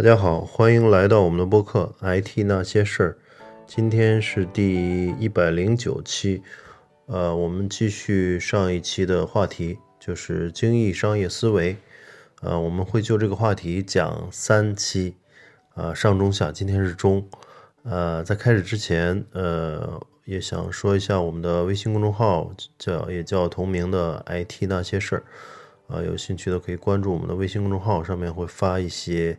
大家好，欢迎来到我们的播客《IT 那些事儿》。今天是第一百零九期，呃，我们继续上一期的话题，就是精益商业思维。呃，我们会就这个话题讲三期，啊，上中下，今天是中。呃，在开始之前，呃，也想说一下我们的微信公众号，叫也叫同名的《IT 那些事儿》。啊，有兴趣的可以关注我们的微信公众号，上面会发一些。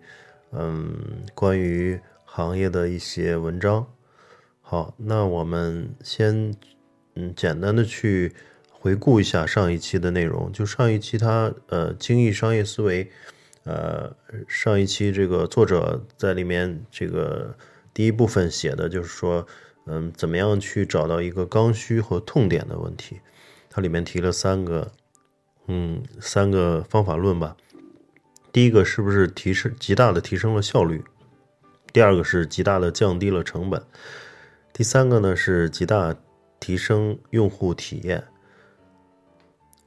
嗯，关于行业的一些文章。好，那我们先嗯简单的去回顾一下上一期的内容。就上一期它呃精益商业思维，呃上一期这个作者在里面这个第一部分写的就是说，嗯怎么样去找到一个刚需和痛点的问题。它里面提了三个嗯三个方法论吧。第一个是不是提升极大的提升了效率？第二个是极大的降低了成本。第三个呢是极大提升用户体验。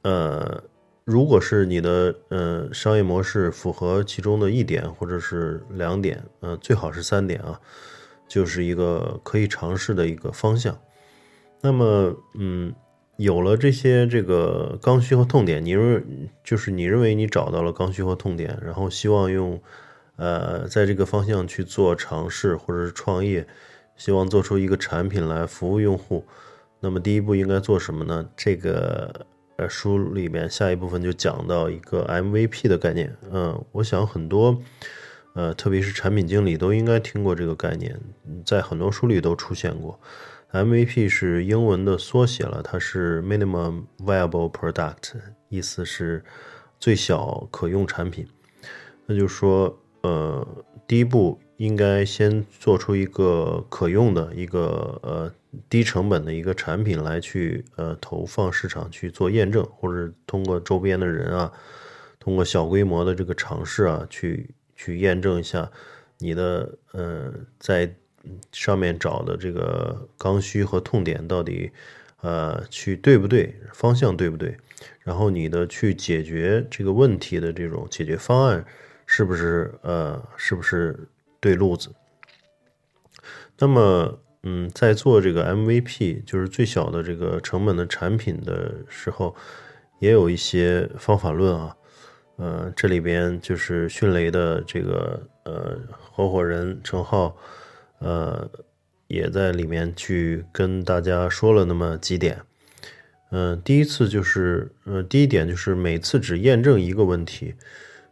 呃，如果是你的呃商业模式符合其中的一点或者是两点，呃最好是三点啊，就是一个可以尝试的一个方向。那么嗯。有了这些这个刚需和痛点，你认就是你认为你找到了刚需和痛点，然后希望用，呃，在这个方向去做尝试或者是创业，希望做出一个产品来服务用户。那么第一步应该做什么呢？这个呃书里面下一部分就讲到一个 MVP 的概念。嗯，我想很多呃特别是产品经理都应该听过这个概念，在很多书里都出现过。MVP 是英文的缩写了，它是 Minimum Viable Product，意思是最小可用产品。那就是说，呃，第一步应该先做出一个可用的一个呃低成本的一个产品来去呃投放市场去做验证，或者通过周边的人啊，通过小规模的这个尝试啊，去去验证一下你的呃在。上面找的这个刚需和痛点到底，呃，去对不对？方向对不对？然后你的去解决这个问题的这种解决方案，是不是呃，是不是对路子？那么，嗯，在做这个 MVP，就是最小的这个成本的产品的时候，也有一些方法论啊。呃，这里边就是迅雷的这个呃合伙人陈浩。呃，也在里面去跟大家说了那么几点。嗯，第一次就是，呃，第一点就是每次只验证一个问题。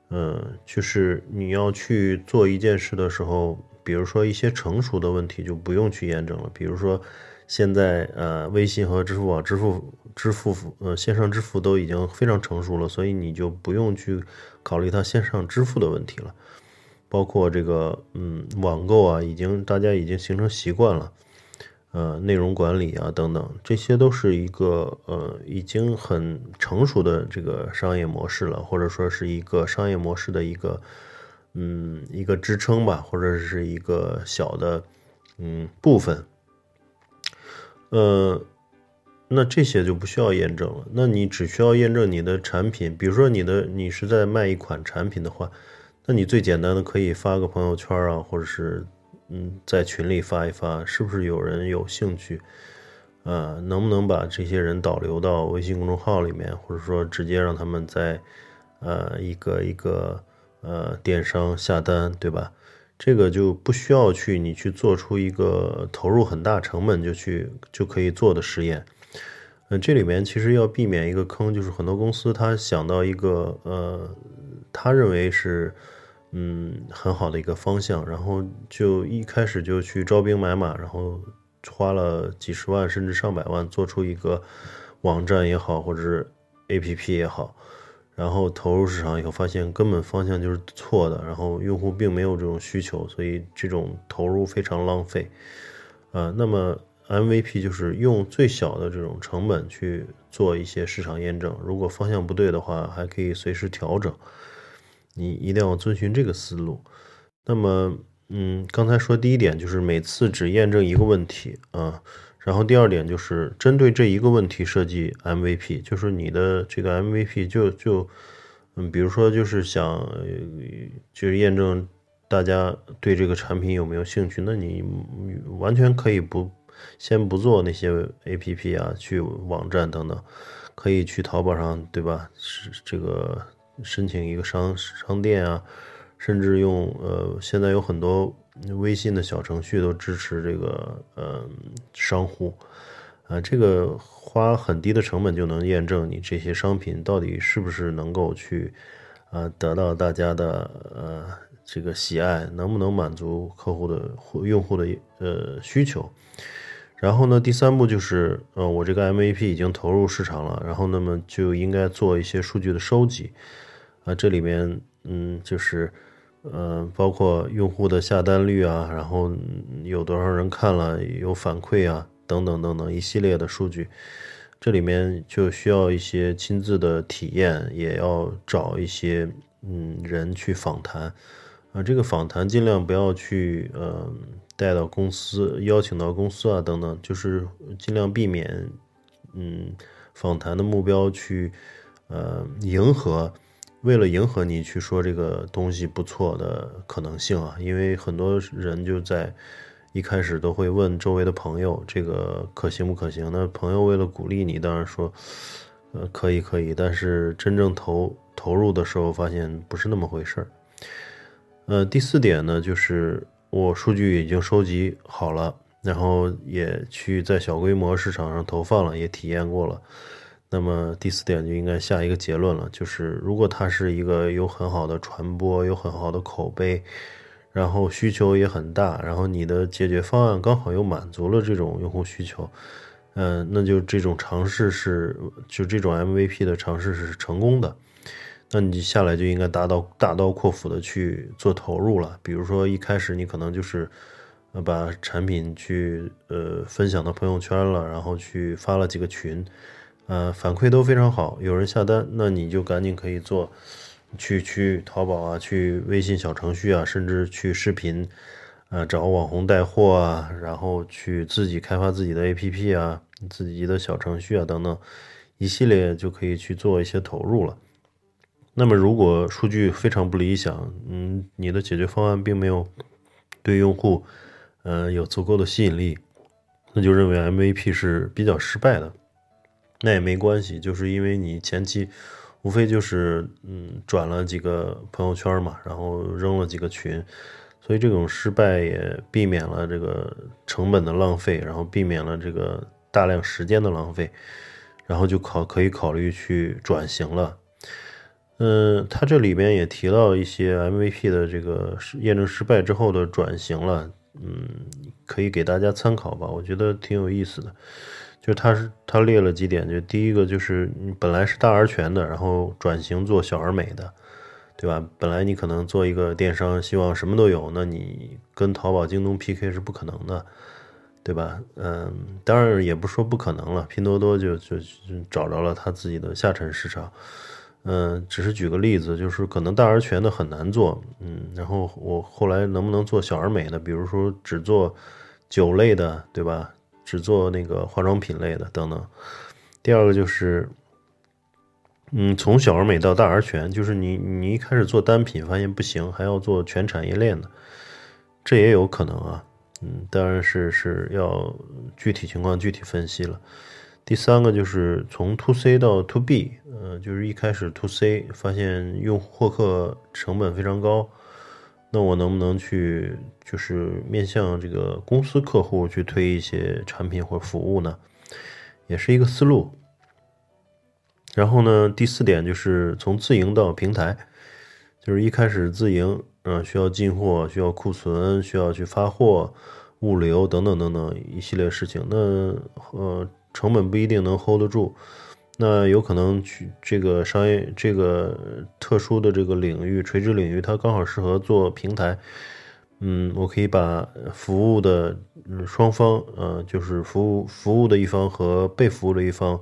嗯，就是你要去做一件事的时候，比如说一些成熟的问题就不用去验证了。比如说，现在呃，微信和支付宝支付支付呃线上支付都已经非常成熟了，所以你就不用去考虑它线上支付的问题了。包括这个，嗯，网购啊，已经大家已经形成习惯了，呃，内容管理啊等等，这些都是一个呃已经很成熟的这个商业模式了，或者说是一个商业模式的一个，嗯，一个支撑吧，或者是一个小的，嗯，部分，呃，那这些就不需要验证了，那你只需要验证你的产品，比如说你的你是在卖一款产品的话。那你最简单的可以发个朋友圈啊，或者是嗯在群里发一发，是不是有人有兴趣？呃，能不能把这些人导流到微信公众号里面，或者说直接让他们在呃一个一个呃电商下单，对吧？这个就不需要去你去做出一个投入很大成本就去就可以做的实验。嗯，这里面其实要避免一个坑，就是很多公司他想到一个呃。他认为是，嗯，很好的一个方向，然后就一开始就去招兵买马，然后花了几十万甚至上百万做出一个网站也好，或者是 APP 也好，然后投入市场以后发现根本方向就是错的，然后用户并没有这种需求，所以这种投入非常浪费。呃，那么 MVP 就是用最小的这种成本去做一些市场验证，如果方向不对的话，还可以随时调整。你一定要遵循这个思路。那么，嗯，刚才说第一点就是每次只验证一个问题啊，然后第二点就是针对这一个问题设计 MVP，就是你的这个 MVP 就就，嗯，比如说就是想就是验证大家对这个产品有没有兴趣？那你完全可以不先不做那些 A P P 啊，去网站等等，可以去淘宝上，对吧？是这个申请一个商商店啊，甚至用呃，现在有很多微信的小程序都支持这个呃商户啊，这个花很低的成本就能验证你这些商品到底是不是能够去啊得到大家的呃。这个喜爱能不能满足客户的用户的呃需求？然后呢，第三步就是，呃，我这个 MVP 已经投入市场了，然后那么就应该做一些数据的收集啊，这里面嗯，就是呃，包括用户的下单率啊，然后有多少人看了，有反馈啊，等等等等一系列的数据，这里面就需要一些亲自的体验，也要找一些嗯人去访谈。啊，这个访谈尽量不要去，呃，带到公司，邀请到公司啊，等等，就是尽量避免，嗯，访谈的目标去，呃，迎合，为了迎合你去说这个东西不错的可能性啊，因为很多人就在一开始都会问周围的朋友，这个可行不可行？那朋友为了鼓励你，当然说，呃，可以可以，但是真正投投入的时候，发现不是那么回事儿。呃，第四点呢，就是我数据已经收集好了，然后也去在小规模市场上投放了，也体验过了。那么第四点就应该下一个结论了，就是如果它是一个有很好的传播、有很好的口碑，然后需求也很大，然后你的解决方案刚好又满足了这种用户需求，嗯，那就这种尝试是就这种 MVP 的尝试是成功的。那你下来就应该大刀大刀阔斧的去做投入了。比如说一开始你可能就是呃把产品去呃分享到朋友圈了，然后去发了几个群，呃反馈都非常好，有人下单，那你就赶紧可以做，去去淘宝啊，去微信小程序啊，甚至去视频，呃找网红带货啊，然后去自己开发自己的 APP 啊，自己的小程序啊等等，一系列就可以去做一些投入了。那么，如果数据非常不理想，嗯，你的解决方案并没有对用户，呃，有足够的吸引力，那就认为 MVP 是比较失败的。那也没关系，就是因为你前期无非就是嗯转了几个朋友圈嘛，然后扔了几个群，所以这种失败也避免了这个成本的浪费，然后避免了这个大量时间的浪费，然后就考可以考虑去转型了。嗯，他这里边也提到一些 MVP 的这个验证失败之后的转型了，嗯，可以给大家参考吧，我觉得挺有意思的。就他是他列了几点，就第一个就是你本来是大而全的，然后转型做小而美的，对吧？本来你可能做一个电商，希望什么都有，那你跟淘宝、京东 PK 是不可能的，对吧？嗯，当然也不说不可能了，拼多多就就找着了他自己的下沉市场。嗯，只是举个例子，就是可能大而全的很难做，嗯，然后我后来能不能做小而美的，比如说只做酒类的，对吧？只做那个化妆品类的等等。第二个就是，嗯，从小而美到大而全，就是你你一开始做单品发现不行，还要做全产业链的，这也有可能啊，嗯，当然是是要具体情况具体分析了。第三个就是从 to C 到 to B，呃，就是一开始 to C 发现用户获客成本非常高，那我能不能去就是面向这个公司客户去推一些产品或服务呢？也是一个思路。然后呢，第四点就是从自营到平台，就是一开始自营，嗯，需要进货，需要库存，需要去发货、物流等等等等一系列事情。那呃。成本不一定能 hold 得住，那有可能去这个商业这个特殊的这个领域垂直领域，它刚好适合做平台。嗯，我可以把服务的双方，呃，就是服务服务的一方和被服务的一方，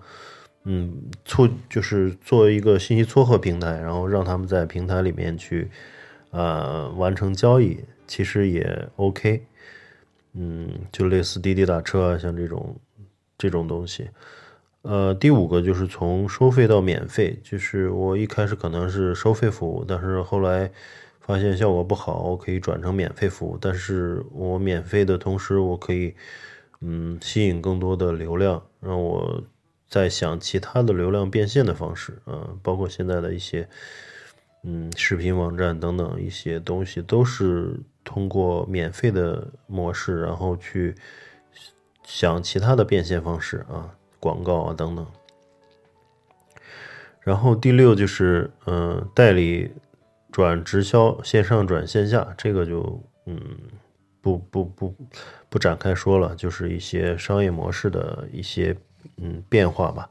嗯，撮就是做一个信息撮合平台，然后让他们在平台里面去，呃，完成交易，其实也 OK。嗯，就类似滴滴打车啊，像这种。这种东西，呃，第五个就是从收费到免费，就是我一开始可能是收费服务，但是后来发现效果不好，我可以转成免费服务。但是我免费的同时，我可以嗯吸引更多的流量，让我在想其他的流量变现的方式啊，包括现在的一些嗯视频网站等等一些东西，都是通过免费的模式，然后去想其他的变现方式啊，广告啊等等。然后第六就是嗯代理。转直销，线上转线下，这个就嗯不不不不展开说了，就是一些商业模式的一些嗯变化吧，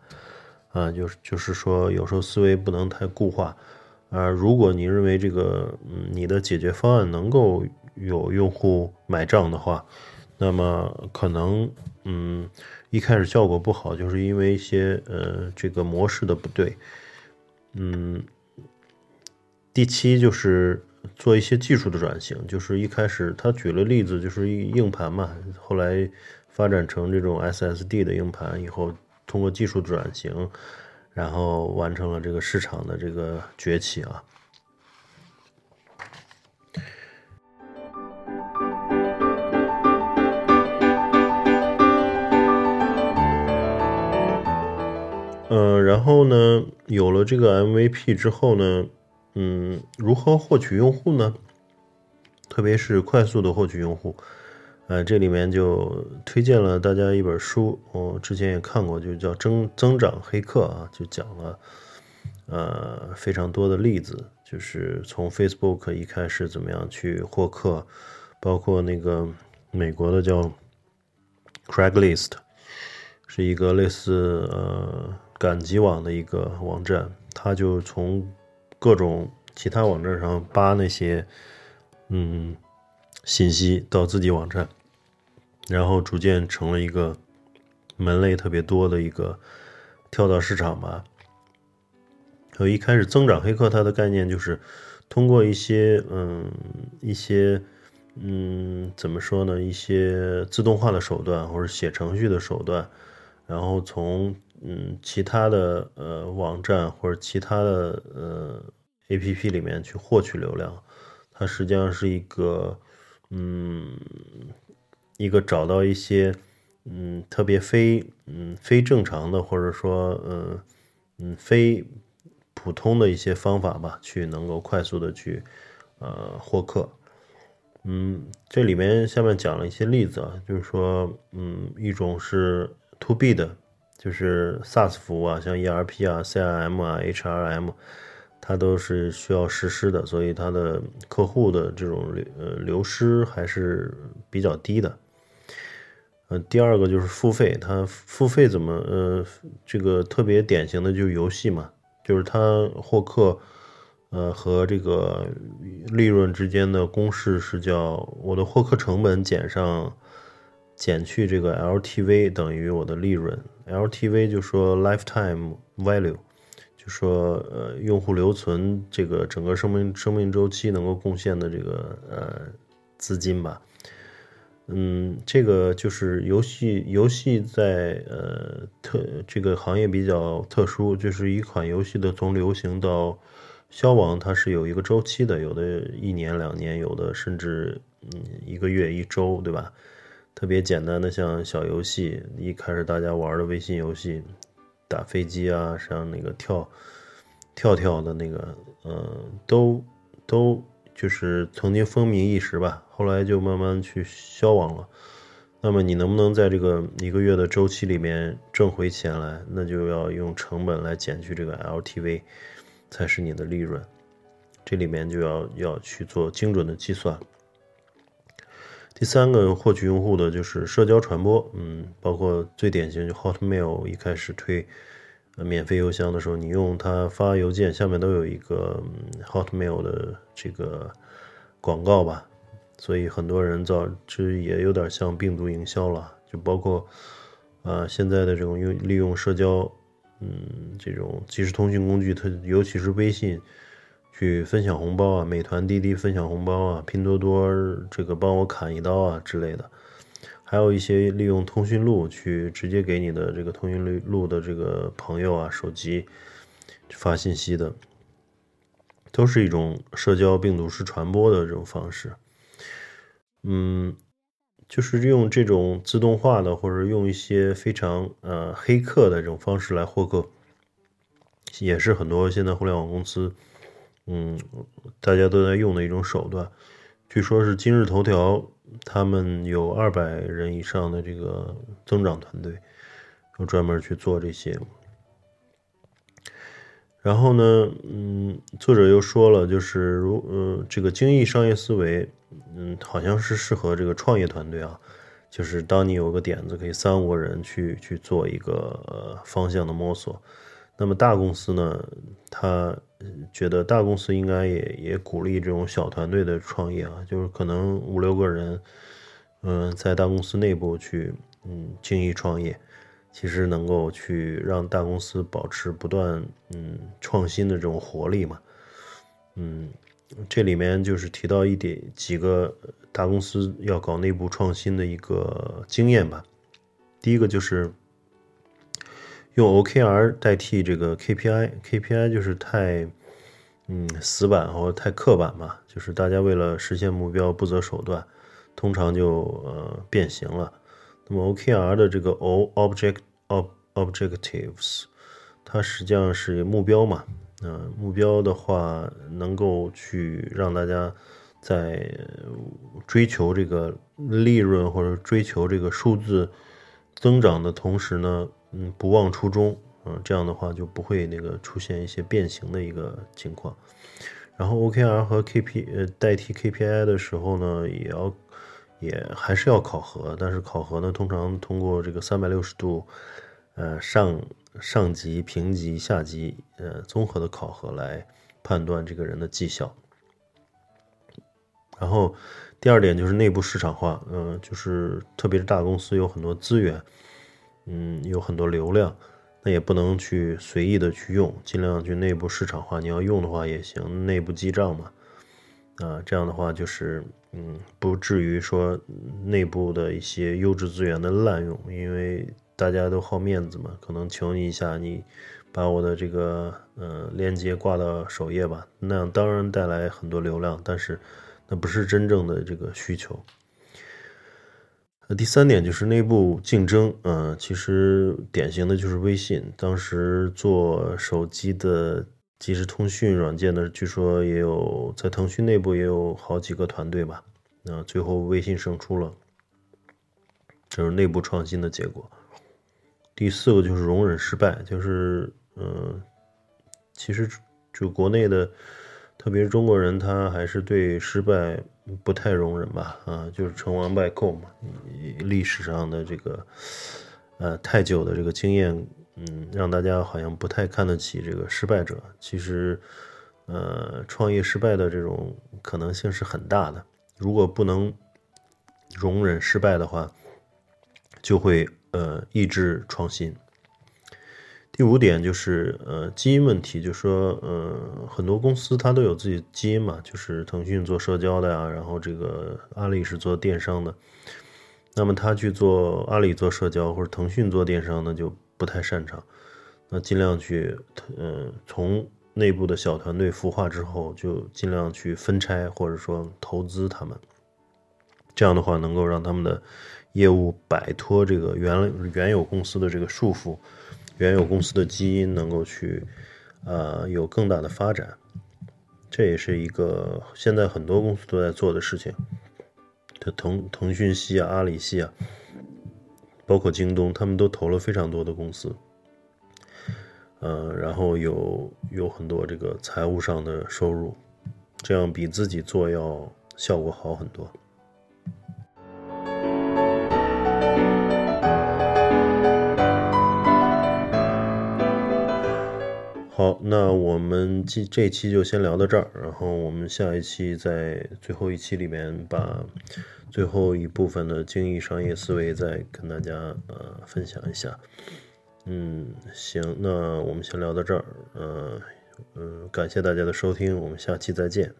啊，就是就是说有时候思维不能太固化，啊，如果你认为这个嗯你的解决方案能够有用户买账的话，那么可能嗯一开始效果不好，就是因为一些呃这个模式的不对，嗯。第七就是做一些技术的转型，就是一开始他举了例子，就是硬盘嘛，后来发展成这种 SSD 的硬盘以后，通过技术转型，然后完成了这个市场的这个崛起啊。呃，然后呢，有了这个 MVP 之后呢？嗯，如何获取用户呢？特别是快速的获取用户，呃，这里面就推荐了大家一本书，我之前也看过，就叫《增增长黑客》啊，就讲了呃非常多的例子，就是从 Facebook 一开始怎么样去获客，包括那个美国的叫 Craigslist，是一个类似呃赶集网的一个网站，它就从各种其他网站上扒那些嗯信息到自己网站，然后逐渐成了一个门类特别多的一个跳蚤市场吧。有一开始增长黑客它的概念就是通过一些嗯一些嗯怎么说呢一些自动化的手段或者写程序的手段，然后从嗯，其他的呃网站或者其他的呃 A P P 里面去获取流量，它实际上是一个嗯一个找到一些嗯特别非嗯非正常的或者说嗯嗯非普通的一些方法吧，去能够快速的去呃获客。嗯，这里面下面讲了一些例子啊，就是说嗯一种是 To B 的。就是 SaaS 服务啊，像 ERP 啊、CRM 啊、HRM，它都是需要实施的，所以它的客户的这种呃流失还是比较低的。呃，第二个就是付费，它付费怎么呃这个特别典型的就是游戏嘛，就是它获客呃和这个利润之间的公式是叫我的获客成本减上。减去这个 LTV 等于我的利润，LTV 就说 lifetime value，就说呃用户留存这个整个生命生命周期能够贡献的这个呃资金吧。嗯，这个就是游戏游戏在呃特这个行业比较特殊，就是一款游戏的从流行到消亡，它是有一个周期的，有的一年两年，有的甚至嗯一个月一周，对吧？特别简单的，像小游戏，一开始大家玩的微信游戏，打飞机啊，像那个跳跳跳的那个，嗯，都都就是曾经风靡一时吧，后来就慢慢去消亡了。那么你能不能在这个一个月的周期里面挣回钱来？那就要用成本来减去这个 LTV，才是你的利润。这里面就要要去做精准的计算。第三个获取用户的就是社交传播，嗯，包括最典型就 Hotmail 一开始推免费邮箱的时候，你用它发邮件，下面都有一个 Hotmail 的这个广告吧，所以很多人造这也有点像病毒营销了，就包括啊现在的这种用利用社交，嗯，这种即时通讯工具，它尤其是微信。去分享红包啊，美团滴滴分享红包啊，拼多多这个帮我砍一刀啊之类的，还有一些利用通讯录去直接给你的这个通讯录录的这个朋友啊手机发信息的，都是一种社交病毒式传播的这种方式。嗯，就是用这种自动化的，或者用一些非常呃黑客的这种方式来获客，也是很多现在互联网公司，嗯，大家都在用的一种手段。据说是今日头条，他们有二百人以上的这个增长团队，都专门去做这些。然后呢，嗯，作者又说了，就是如，呃，这个精益商业思维，嗯，好像是适合这个创业团队啊，就是当你有个点子，可以三五个人去去做一个方向的摸索。那么大公司呢，它觉得大公司应该也也鼓励这种小团队的创业啊，就是可能五六个人，嗯，在大公司内部去，嗯，精益创业。其实能够去让大公司保持不断嗯创新的这种活力嘛，嗯，这里面就是提到一点几个大公司要搞内部创新的一个经验吧。第一个就是用 OKR 代替这个 KPI，KPI 就是太嗯死板或者太刻板嘛，就是大家为了实现目标不择手段，通常就呃变形了。那么 OKR 的这个 O object o objectives 它实际上是目标嘛？嗯，目标的话能够去让大家在追求这个利润或者追求这个数字增长的同时呢，嗯，不忘初衷，嗯，这样的话就不会那个出现一些变形的一个情况。然后 OKR 和 KP 呃代替 KPI 的时候呢，也要。也还是要考核，但是考核呢，通常通过这个三百六十度，呃上上级、评级、下级，呃综合的考核来判断这个人的绩效。然后第二点就是内部市场化，嗯，就是特别是大公司有很多资源，嗯，有很多流量，那也不能去随意的去用，尽量去内部市场化。你要用的话也行，内部记账嘛。啊，这样的话就是，嗯，不至于说内部的一些优质资源的滥用，因为大家都好面子嘛，可能求你一下，你把我的这个呃链接挂到首页吧，那样当然带来很多流量，但是那不是真正的这个需求。那第三点就是内部竞争，嗯，其实典型的就是微信，当时做手机的。即时通讯软件的，据说也有在腾讯内部也有好几个团队吧。那最后微信胜出了，这是内部创新的结果。第四个就是容忍失败，就是嗯，其实就国内的，特别是中国人，他还是对失败不太容忍吧。啊，就是成王败寇嘛，历史上的这个呃太久的这个经验。嗯，让大家好像不太看得起这个失败者。其实，呃，创业失败的这种可能性是很大的。如果不能容忍失败的话，就会呃抑制创新。第五点就是呃基因问题，就说呃很多公司它都有自己基因嘛，就是腾讯做社交的呀，然后这个阿里是做电商的，那么他去做阿里做社交或者腾讯做电商呢就。不太擅长，那尽量去，嗯，从内部的小团队孵化之后，就尽量去分拆或者说投资他们，这样的话能够让他们的业务摆脱这个原原有公司的这个束缚，原有公司的基因能够去，呃，有更大的发展，这也是一个现在很多公司都在做的事情，腾腾讯系啊，阿里系啊。包括京东，他们都投了非常多的公司，呃，然后有有很多这个财务上的收入，这样比自己做要效果好很多。好，那我们这这期就先聊到这儿，然后我们下一期在最后一期里面把。最后一部分的精益商业思维，再跟大家呃分享一下。嗯，行，那我们先聊到这儿。呃，嗯，感谢大家的收听，我们下期再见。